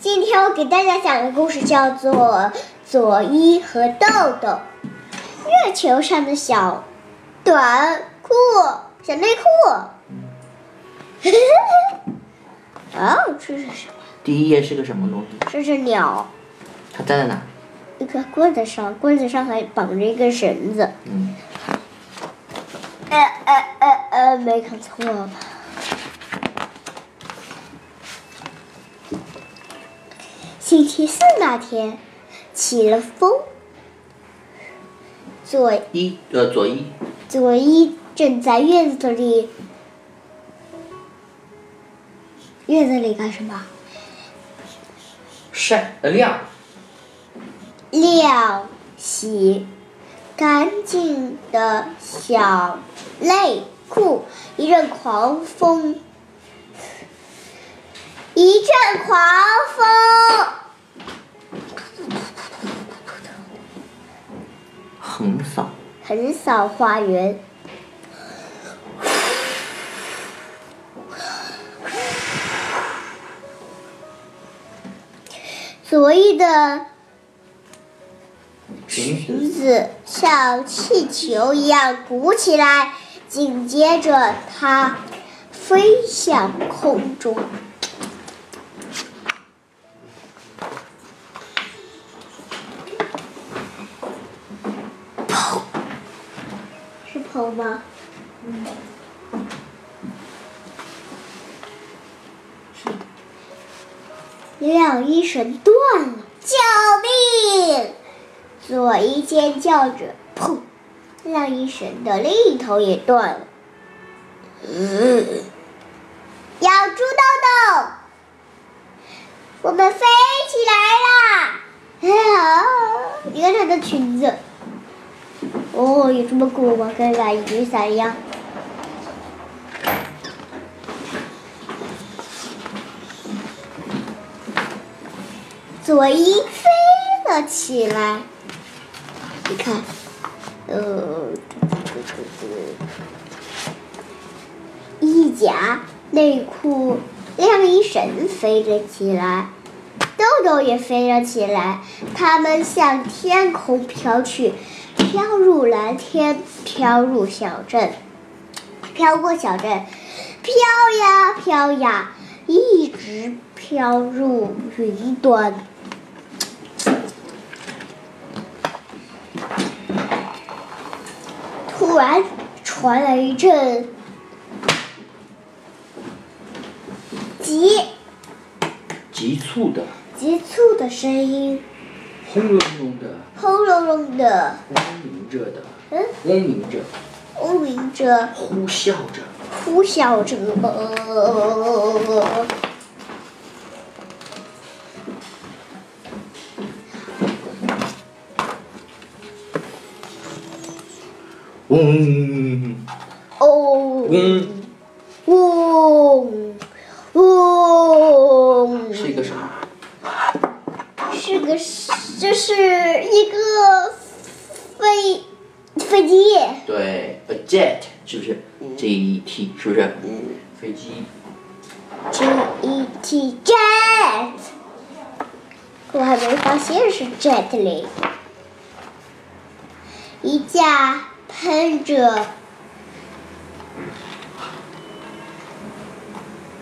今天我给大家讲的故事叫做《佐伊和豆豆》。月球上的小短裤、小内裤。哦，这是什么？第一页是个什么东西？这是鸟，它站在哪？一个棍子上，棍子上还绑着一根绳子。嗯，呃呃呃呃，没看错吧？星期四那天，起了风。左一呃左一，左一正在院子里，院子里干什么？晒呃晾，晾洗干净的小内裤。一阵狂风，一阵狂风，横扫。横扫花园。昨夜的裙裙子像气球一样鼓起来，紧接着它飞向空中。砰！吗？晾衣绳断了，救命！佐伊尖叫着，砰！晾衣绳的另一头也断了。嗯，咬住豆豆，我们飞起来啦！啊，你看她的裙子，哦，有这么鼓吗？跟把雨伞一样。佐伊飞了起来，你看，呃，衣夹、内裤、晾衣绳飞了起来，豆豆也飞了起来，它们向天空飘去，飘入蓝天，飘入小镇，飘过小镇，飘呀飘呀，一直飘入云端。突然传来一阵急急促的，急促的声音，轰隆隆的，轰隆隆的，轰鸣着的，嗯，嗡鸣着，嗡鸣着，呼啸着。呼啸着。呃嗡。哦，嗡，嗡。嗡，是一个什么？是个，这是一个飞飞机。对，a jet 是不是？J E T 是不是？嗯飞机。J E T jet，我还没发现是 jet 嘞。一架喷着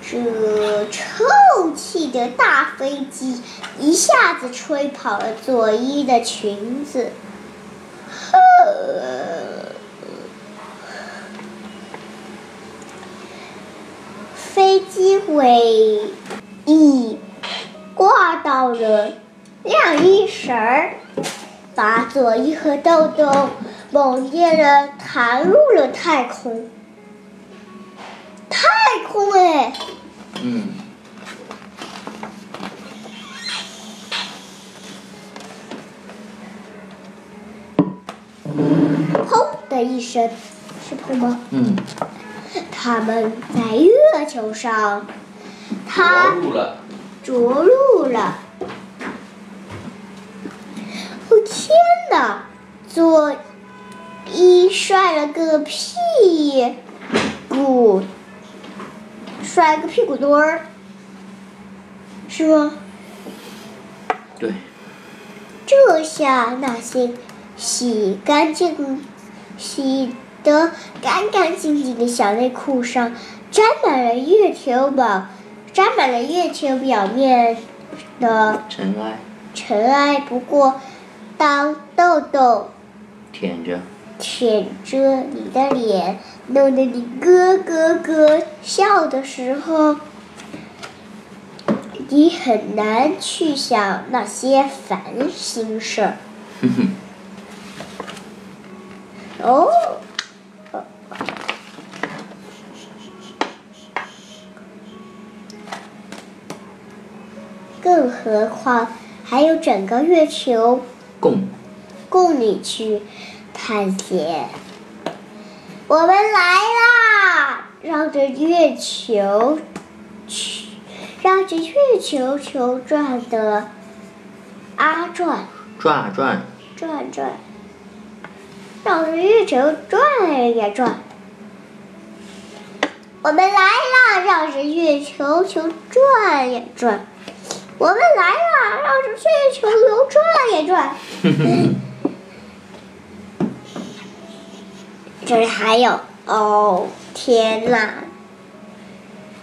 这臭气的大飞机，一下子吹跑了佐伊的裙子。飞机尾翼挂到了晾衣绳儿，把佐伊和豆豆猛烈的弹入了太空。太空哎，嗯，砰的一声，是砰吗？嗯，他们在月球上，他着陆了。着陆了。哦天哪！佐伊摔了个屁股，摔个屁股墩儿，是吗？对，这下那些洗干净、洗得干干净净的小内裤上沾满了月球表，沾满了月球表面的尘埃尘埃。不过，当豆豆舔着，舔着你的脸，弄得你咯咯咯笑的时候，你很难去想那些烦心事儿。哦，更何况还有整个月球供供你去探险。我们来啦！绕着月球去，绕着月球球转的阿转转啊转，转转，绕着月球转呀转。我们来啦！绕着月球球转呀转。我们来啦！绕着月球球转呀转。这里还有哦，天哪！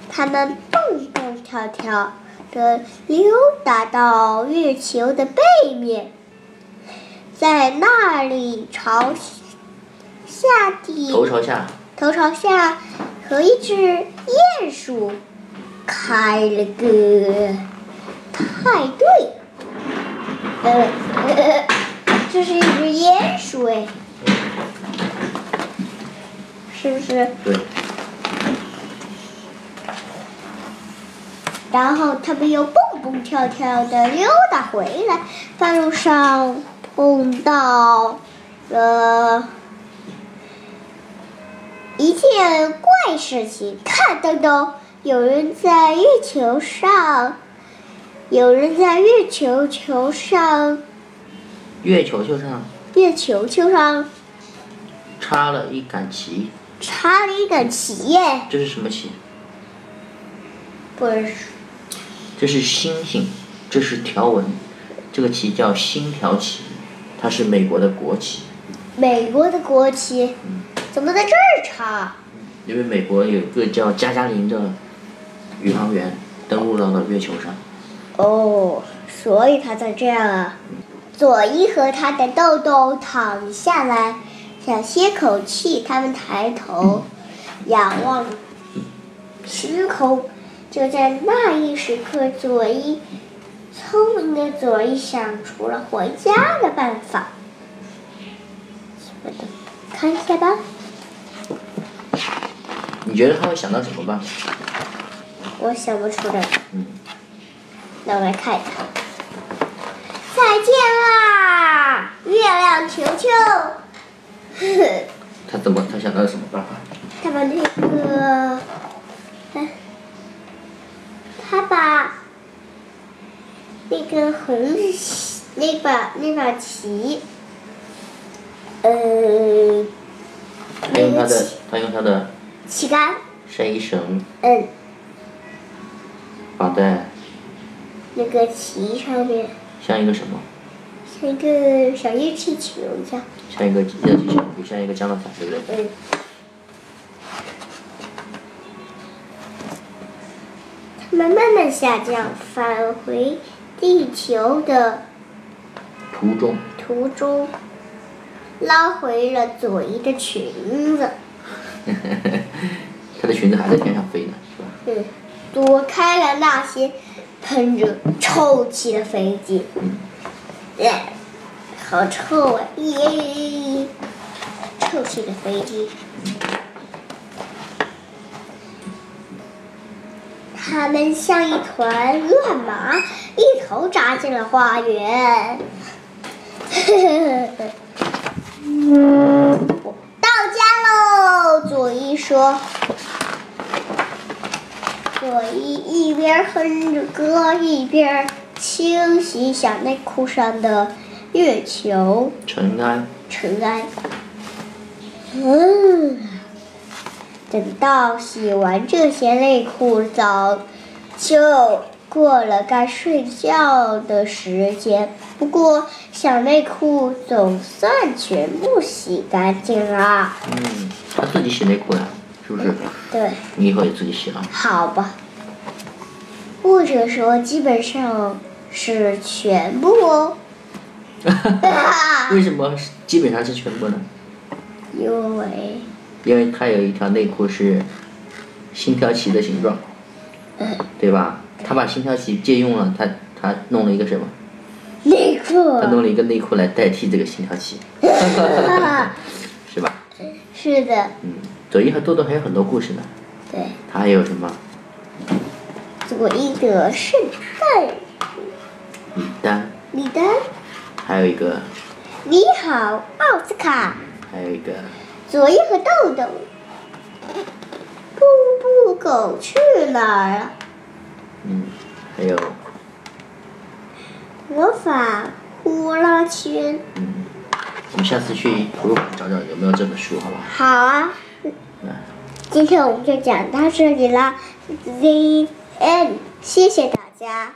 他们蹦蹦跳跳的溜达到月球的背面，在那里朝下地头朝下，头朝下和一只鼹鼠开了个派对。呃，呃这是一只鼹鼠哎，是不是？对，然后他们又蹦蹦跳跳的溜达回来，半路上碰到了一件怪事情。看，豆豆，有人在月球上，有人在月球球上，月球球上月球球上插了一杆旗，插了一杆旗耶，这是什么旗？不是这是星星，这是条纹，这个旗叫星条旗，它是美国的国旗。美国的国旗，怎么在这儿插？因为美国有一个叫加加林的宇航员登陆到了月球上，哦，所以他才这样啊。佐伊和他的豆豆躺下来，想歇口气。他们抬头仰望虚空。就在那一时刻，佐伊聪明的佐伊想出了回家的办法。看一下吧。你觉得他会想到什么办法？我想不出来。嗯，那我来看一看。再见啦，月亮球球。他怎么他想到了什么办法？他把那个，哎，他把那个红那把那把旗，呃，他用他的他用他的旗杆，绳绳嗯，绑在那个旗上面像一个什么？像一个小热气球一样，像一个热气球，就像一个降落伞，对不对？嗯。他们慢慢下降，返回地球的途中，途中，拉回了佐伊的裙子，他的裙子还在天上飞呢，是吧？嗯，躲开了那些喷着臭气的飞机。嗯，耶，好臭啊！耶，臭气的飞机。它们像一团乱麻，一头扎进了花园。到家喽！佐伊说。佐伊一边哼着歌，一边清洗小内裤上的月球尘埃，尘埃。嗯，等到洗完这些内裤，早就过了该睡觉的时间，不过小内裤总算全部洗干净了。嗯，他自己洗内裤呀，是不是？对，你以后也自己洗了。好吧。或者说，基本上是全部哦。为什么是基本上是全部呢？因为因为他有一条内裤是星条旗的形状，对吧？他把星条旗借用了，他他弄了一个什么？内裤他弄了一个内裤来代替这个星条旗，是吧？是的，嗯，佐伊和豆豆还有很多故事呢。对，他还有什么？佐伊的圣诞李丹，李丹，还有一个，你好，奥斯卡，还有一个，佐伊和豆豆。布布狗去哪儿了？嗯，还有，魔法呼啦圈。嗯，我们下次去图书馆找找有没有这本书，好不好？好啊，嗯，今天我们就讲到这里啦，The end，谢谢大家。